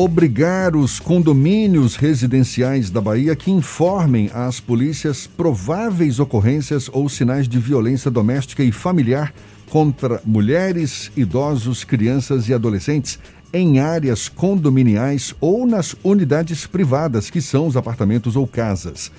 obrigar os condomínios residenciais da Bahia que informem às polícias prováveis ocorrências ou sinais de violência doméstica e familiar contra mulheres, idosos, crianças e adolescentes em áreas condominiais ou nas unidades privadas, que são os apartamentos ou casas.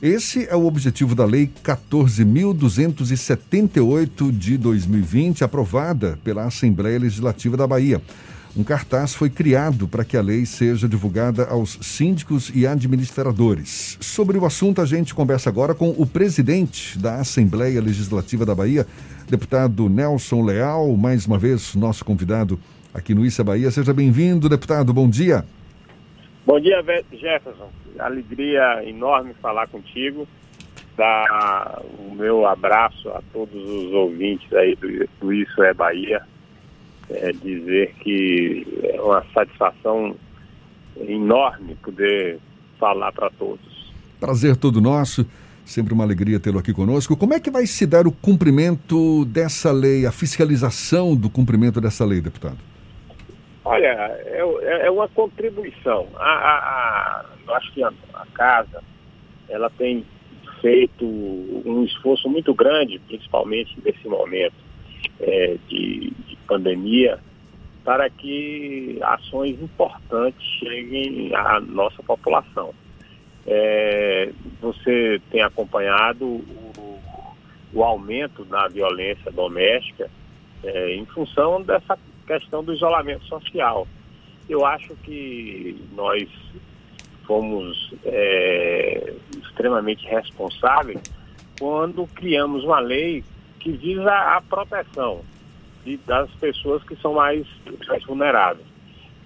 Esse é o objetivo da Lei 14.278 de 2020, aprovada pela Assembleia Legislativa da Bahia. Um cartaz foi criado para que a lei seja divulgada aos síndicos e administradores. Sobre o assunto, a gente conversa agora com o presidente da Assembleia Legislativa da Bahia, deputado Nelson Leal, mais uma vez nosso convidado aqui no Issa Bahia. Seja bem-vindo, deputado. Bom dia. Bom dia, Jefferson. Alegria enorme falar contigo. Dar o meu abraço a todos os ouvintes aí do, do Isso é Bahia é, dizer que é uma satisfação enorme poder falar para todos. Prazer todo nosso, sempre uma alegria tê-lo aqui conosco. Como é que vai se dar o cumprimento dessa lei, a fiscalização do cumprimento dessa lei, deputado? Olha, é, é uma contribuição. A, a, a, eu acho que a, a casa ela tem feito um esforço muito grande, principalmente nesse momento é, de, de pandemia, para que ações importantes cheguem à nossa população. É, você tem acompanhado o, o, aumento da violência doméstica é, em função dessa questão do isolamento social. Eu acho que nós fomos é, extremamente responsáveis quando criamos uma lei que visa a proteção de, das pessoas que são mais, mais vulneráveis.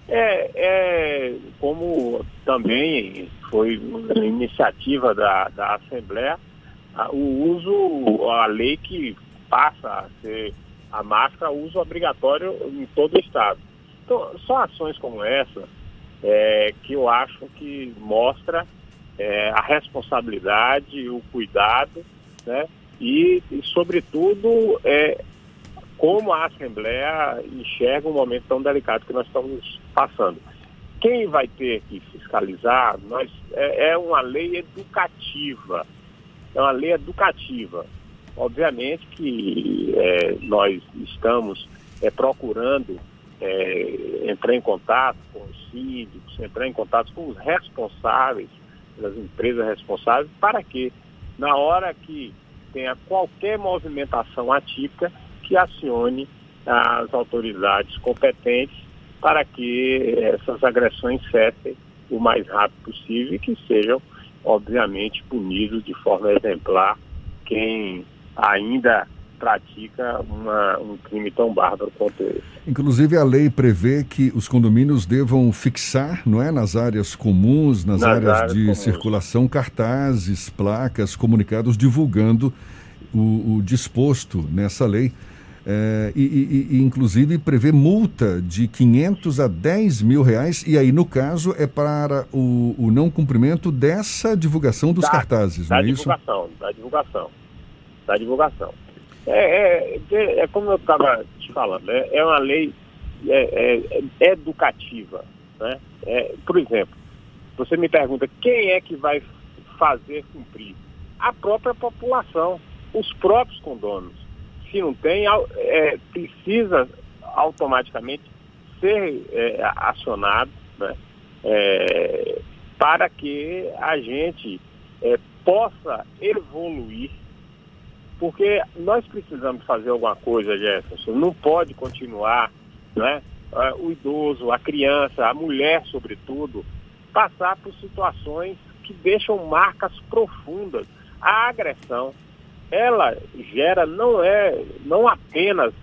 É, é, como também foi iniciativa da, da Assembleia, a, o uso, a lei que passa a ser a máscara, uso obrigatório em todo o Estado. Então, são ações como essa é, que eu acho que mostra é, a responsabilidade, o cuidado, né? E, e sobretudo, é, como a Assembleia enxerga um momento tão delicado que nós estamos passando. Quem vai ter que fiscalizar nós, é, é uma lei educativa. É uma lei educativa. Obviamente que é, nós estamos é, procurando é, entrar em contato com os síndicos, entrar em contato com os responsáveis, das empresas responsáveis, para que na hora que tenha qualquer movimentação atípica, que acione as autoridades competentes para que essas agressões cessem o mais rápido possível e que sejam, obviamente, punidos de forma exemplar quem ainda pratica uma, um crime tão bárbaro quanto esse. Inclusive a lei prevê que os condomínios devam fixar, não é, nas áreas comuns, nas, nas áreas, áreas, de comuns. circulação, cartazes, placas, comunicados divulgando o, o disposto nessa lei. É, e, e, e, inclusive prevê multa de 500 a 10 mil reais, e aí, no caso, é para o, o não cumprimento dessa divulgação dos da, cartazes, da não é divulgação, isso? Da divulgação, da divulgação. É, é, é como eu estava te falando, é, é uma lei é, é, educativa. Né? por exemplo, você me pergunta quem é que vai fazer cumprir? A própria população, os próprios condôminos se não tem, é, precisa automaticamente ser é, acionado né, é, para que a gente é, possa evoluir, porque nós precisamos fazer alguma coisa, Jefferson, não pode continuar né, o idoso, a criança, a mulher, sobretudo, passar por situações que deixam marcas profundas. A agressão, ela gera não é não apenas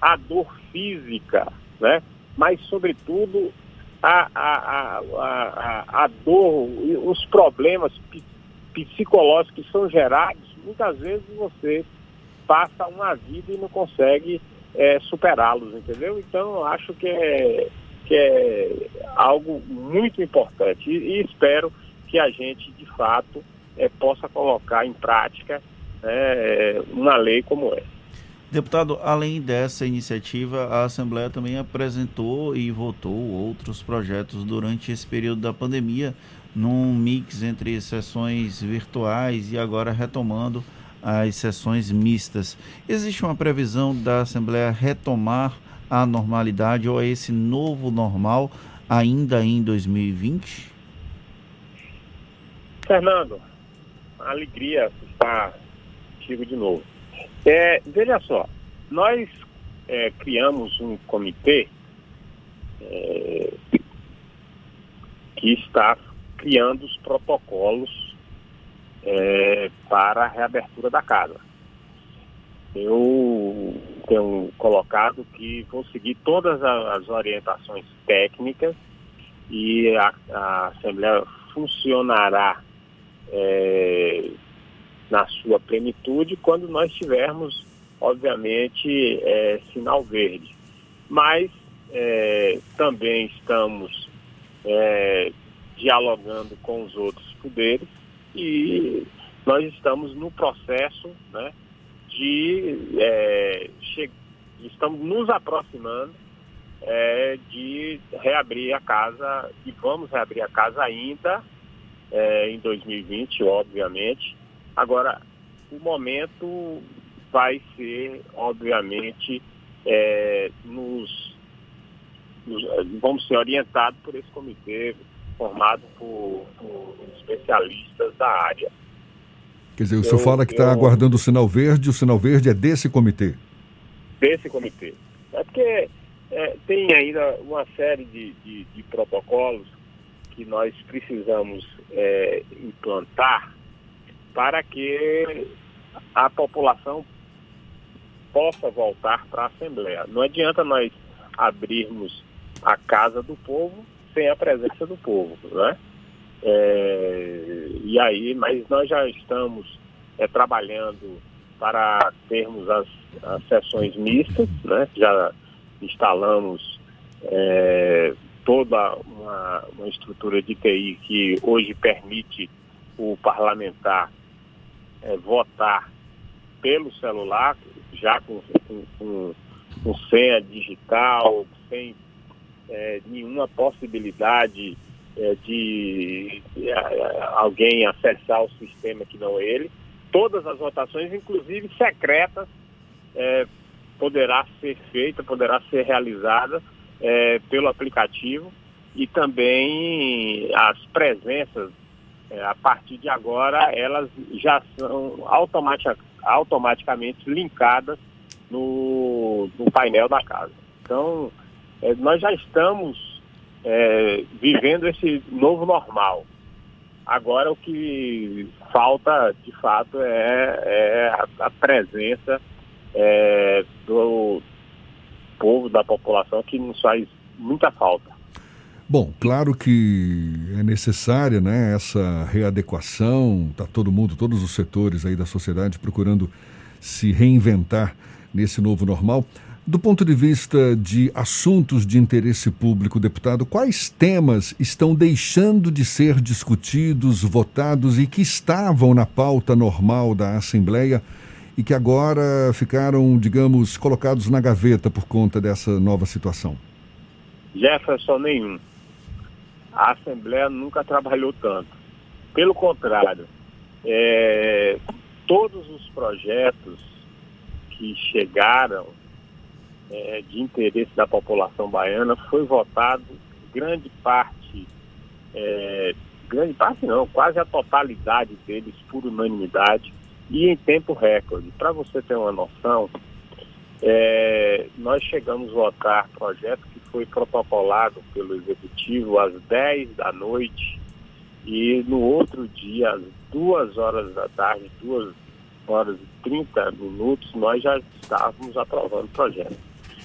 a dor física, né? mas sobretudo a, a, a, a, dor, os problemas psicológicos que são gerados, muitas vezes você passa uma vida e não consegue é, superá-los, entendeu? Então acho que é, que é algo muito importante e, e espero que a gente de fato é, possa colocar em prática né, uma lei como essa. Deputado, além dessa iniciativa, a Assembleia também apresentou e votou outros projetos durante esse período da pandemia, num mix entre sessões virtuais e agora retomando as sessões mistas. Existe uma previsão da Assembleia retomar a normalidade ou esse novo normal ainda em 2020? Fernando, alegria estar contigo de novo. É, veja só, nós é, criamos um comitê é, que está criando os protocolos é, para a reabertura da casa. Eu tenho colocado que vou seguir todas as orientações técnicas e a, a Assembleia funcionará é, na sua plenitude quando nós tivermos, obviamente, é, sinal verde. Mas é, também estamos é, dialogando com os outros poderes e nós estamos no processo né, de é, estamos nos aproximando é, de reabrir a casa e vamos reabrir a casa ainda é, em 2020, obviamente, Agora, o momento vai ser, obviamente, é, nos, nos, vamos ser orientados por esse comitê formado por, por especialistas da área. Quer dizer, o eu, senhor fala que está aguardando o sinal verde, o sinal verde é desse comitê? Desse comitê. É porque é, tem ainda uma série de, de, de, protocolos que nós precisamos é, implantar para que a população possa voltar para a Assembleia. Não adianta nós abrirmos a casa do povo sem a presença do povo, né? É, e aí, mas nós já estamos é, trabalhando para termos as, as sessões mistas, né? Já instalamos é, toda uma, uma estrutura de TI que hoje permite o parlamentar é, votar pelo celular, já com, com, com, com senha digital, sem é, nenhuma possibilidade é, de é, alguém acessar o sistema que não ele. Todas as votações, inclusive secretas, é, poderá ser feita, poderá ser realizada é, pelo aplicativo e também as presenças é, a partir de agora, elas já são automatic, automaticamente linkadas no, no, painel da casa. Então, é, nós já estamos é, vivendo esse novo normal. Agora, o que falta, de fato, é, é a, a, presença é, do povo, da população, que nos faz muita falta. Bom, claro que é necessária né, essa readequação, está todo mundo, todos os setores aí da sociedade procurando se reinventar nesse novo normal. Do ponto de vista de assuntos de interesse público, deputado, quais temas estão deixando de ser discutidos, votados e que estavam na pauta normal da Assembleia e que agora ficaram, digamos, colocados na gaveta por conta dessa nova situação? Jefferson, nenhum a Assembleia nunca trabalhou tanto. Pelo contrário, é, todos os projetos que chegaram é, de interesse da população baiana foi votado grande parte, é, grande parte não, quase a totalidade deles por unanimidade e em tempo recorde. Para você ter uma noção, é, nós chegamos a votar projetos que foi protocolado pelo Executivo às 10 da noite e no outro dia, às 2 horas da tarde, 2 horas e 30 minutos, nós já estávamos aprovando o projeto.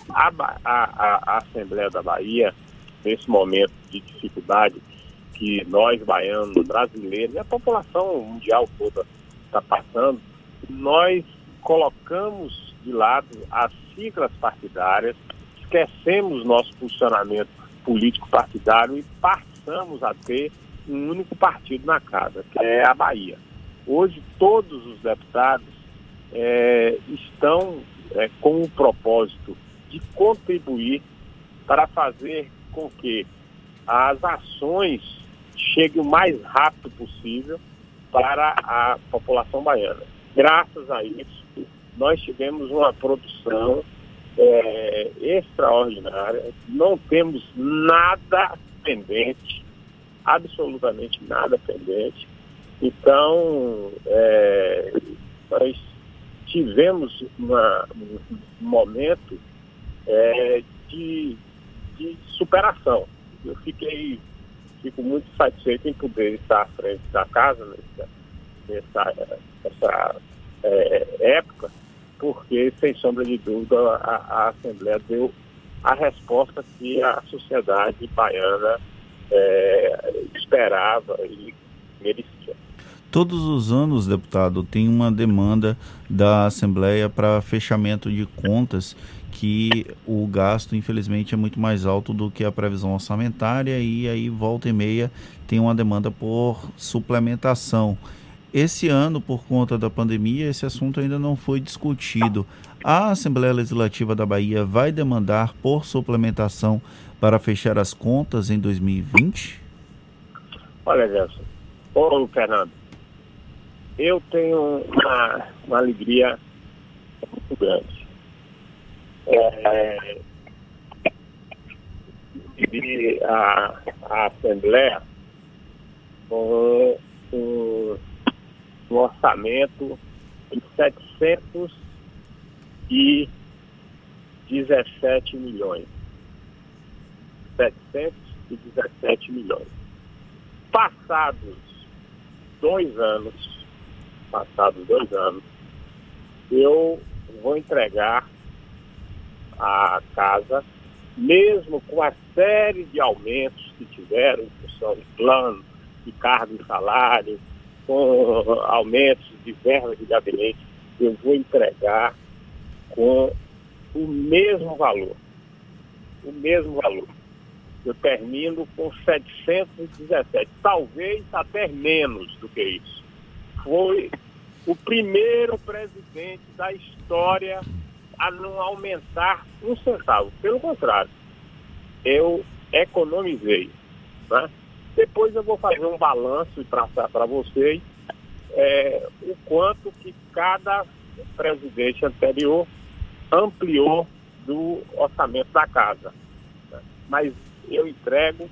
A, a, a Assembleia da Bahia, nesse momento de dificuldade que nós, baianos, brasileiros e a população mundial toda está passando, nós colocamos de lado as siglas partidárias esquecemos nosso funcionamento político partidário e passamos a ter um único partido na casa, que é a Bahia. Hoje todos os deputados é, estão né, com o propósito de contribuir para fazer com que as ações cheguem o mais rápido possível para a população baiana. Graças a isso, nós tivemos uma produção é, extraordinária, não temos nada pendente, absolutamente nada pendente. Então, é, nós tivemos uma, um momento é, de, de superação. Eu fiquei, fico muito satisfeito em poder estar à frente da casa nessa, nessa, nessa é, época, porque, sem sombra de dúvida, a, a, Assembleia deu a resposta que a sociedade baiana é, esperava e merecia. Todos os anos, deputado, tem uma demanda da Assembleia para fechamento de contas que o gasto, infelizmente, é muito mais alto do que a previsão orçamentária e aí volta e meia tem uma demanda por suplementação. Esse ano, por conta da pandemia, esse assunto ainda não foi discutido. A Assembleia Legislativa da Bahia vai demandar por suplementação para fechar as contas em 2020? Olha, Gerson. Ô, Fernando, eu tenho uma, uma alegria muito grande. É, a, a Assembleia com um um orçamento de 717 milhões. 717 milhões. Passados dois anos, passados dois anos, eu vou entregar a casa, mesmo com a série de aumentos que tiveram em função de plano, de cargo e salário, com aumentos de verba de gabinete, eu vou entregar com o mesmo valor. O mesmo valor. Eu termino com 717, talvez até menos do que isso. Foi o primeiro presidente da história a não aumentar um centavo. Pelo contrário, eu economizei. Né? Depois eu vou fazer um balanço e traçar para vocês é, o quanto que cada presidente anterior ampliou do orçamento da casa. Mas eu entrego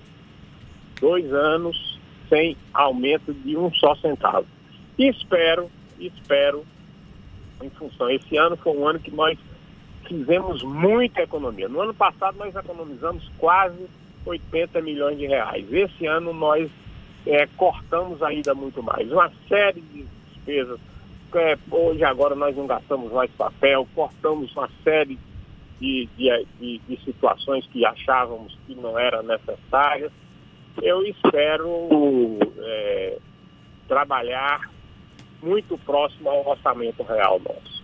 dois anos sem aumento de um só centavo. E espero, espero, em função. Esse ano foi um ano que nós fizemos muita economia. No ano passado nós economizamos quase 80 milhões de reais. Esse ano nós é, cortamos ainda muito mais. Uma série de despesas. É, hoje, agora, nós não gastamos mais papel, cortamos uma série de, de, de, de situações que achávamos que não eram necessárias. Eu espero é, trabalhar muito próximo ao orçamento real nosso.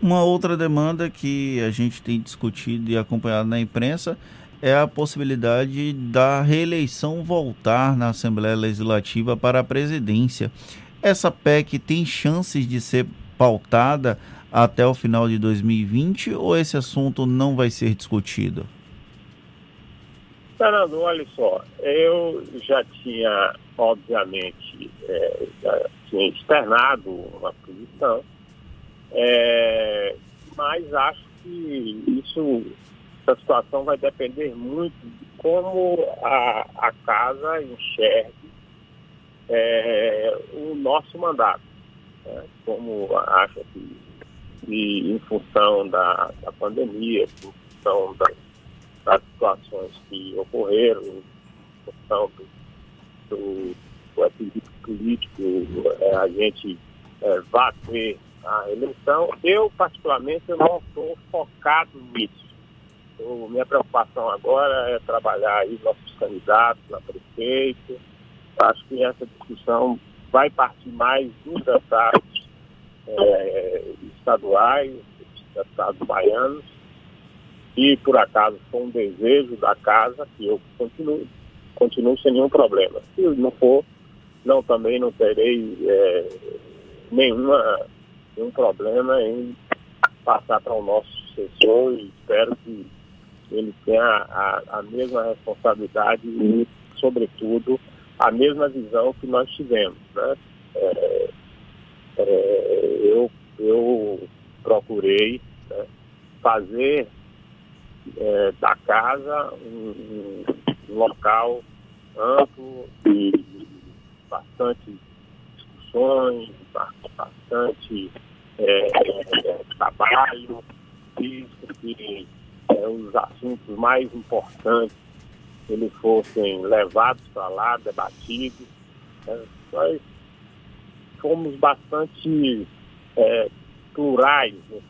Uma outra demanda que a gente tem discutido e acompanhado na imprensa é a possibilidade da reeleição voltar na Assembleia Legislativa para a presidência. Essa PEC tem chances de ser pautada até o final de 2020 ou esse assunto não vai ser discutido? Fernando, olha só, eu já tinha, obviamente, é, já tinha externado uma posição, é, mas acho que isso essa situação vai depender muito de como a, a casa enxergue é, o nosso mandato. Né? Como acha que, que em função da, da pandemia, em função das, das situações que ocorreram, em função do, do, do político, é, a gente é, vai ter a eleição. Eu, particularmente, eu não estou focado nisso. Minha preocupação agora é trabalhar aí nossos candidatos a prefeito. Acho que essa discussão vai partir mais dos deputados é, estaduais, dos deputados baianos, e por acaso for um desejo da casa, que eu continuo, continuo sem nenhum problema. Se não for, não também não terei é, nenhuma, nenhum problema em passar para o nosso sucessor e espero que ele tenha a, a mesma responsabilidade e, sobretudo, a mesma visão que nós tivemos. Né? É, é, eu, eu procurei né, fazer é, da casa um, um, local amplo e bastante discussões, bastante é, é, trabalho, físico, que é, os assuntos mais importantes eles fossem levados para lá, debatidos. Né? Nós fomos bastante é, plurais né?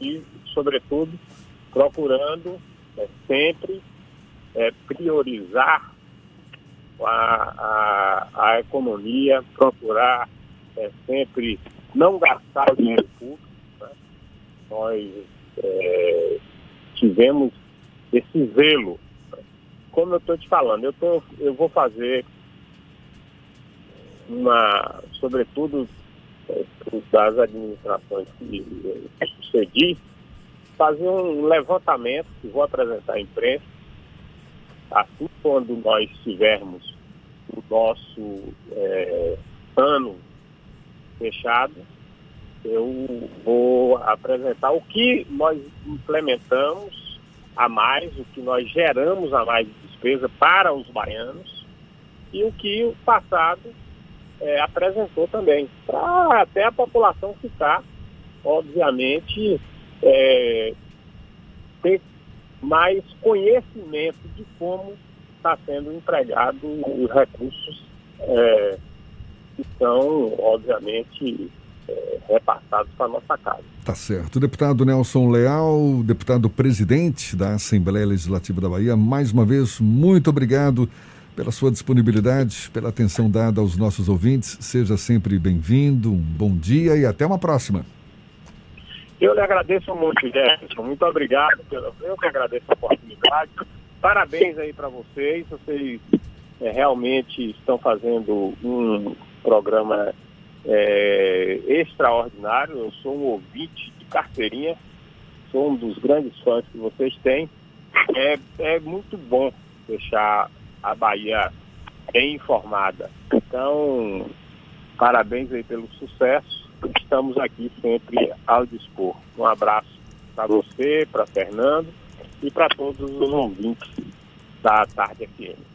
e, sobretudo, procurando é, sempre é, priorizar a, a, a, economia, procurar é, sempre não gastar o dinheiro público. Né? Nós é, tivemos esse zelo. Como eu estou te falando, eu, tô, eu vou fazer uma, sobretudo é, das administrações que sucedi, fazer um levantamento que vou apresentar à imprensa, assim quando nós tivermos o nosso é, ano fechado, eu vou apresentar o que nós implementamos a mais, o que nós geramos a mais de despesa para os baianos e o que o passado é, apresentou também, para até a população ficar, obviamente, é, ter mais conhecimento de como está sendo empregado os recursos é, que são, obviamente, é, repassados para a nossa casa. Tá certo. Deputado Nelson Leal, deputado presidente da Assembleia Legislativa da Bahia, mais uma vez, muito obrigado pela sua disponibilidade, pela atenção dada aos nossos ouvintes. Seja sempre bem-vindo, um bom dia e até uma próxima. Eu lhe agradeço muito, Jefferson. Muito obrigado. Eu que agradeço a oportunidade. Parabéns aí para vocês. Vocês é, realmente estão fazendo um programa é, extraordinário. Eu sou um ouvinte de carteirinha, sou um dos grandes fãs que vocês têm. É, é muito bom deixar a Bahia bem informada. Então, parabéns aí pelo sucesso. Estamos aqui sempre ao dispor. Um abraço para você, para Fernando e para todos os ouvintes da Tarde FM.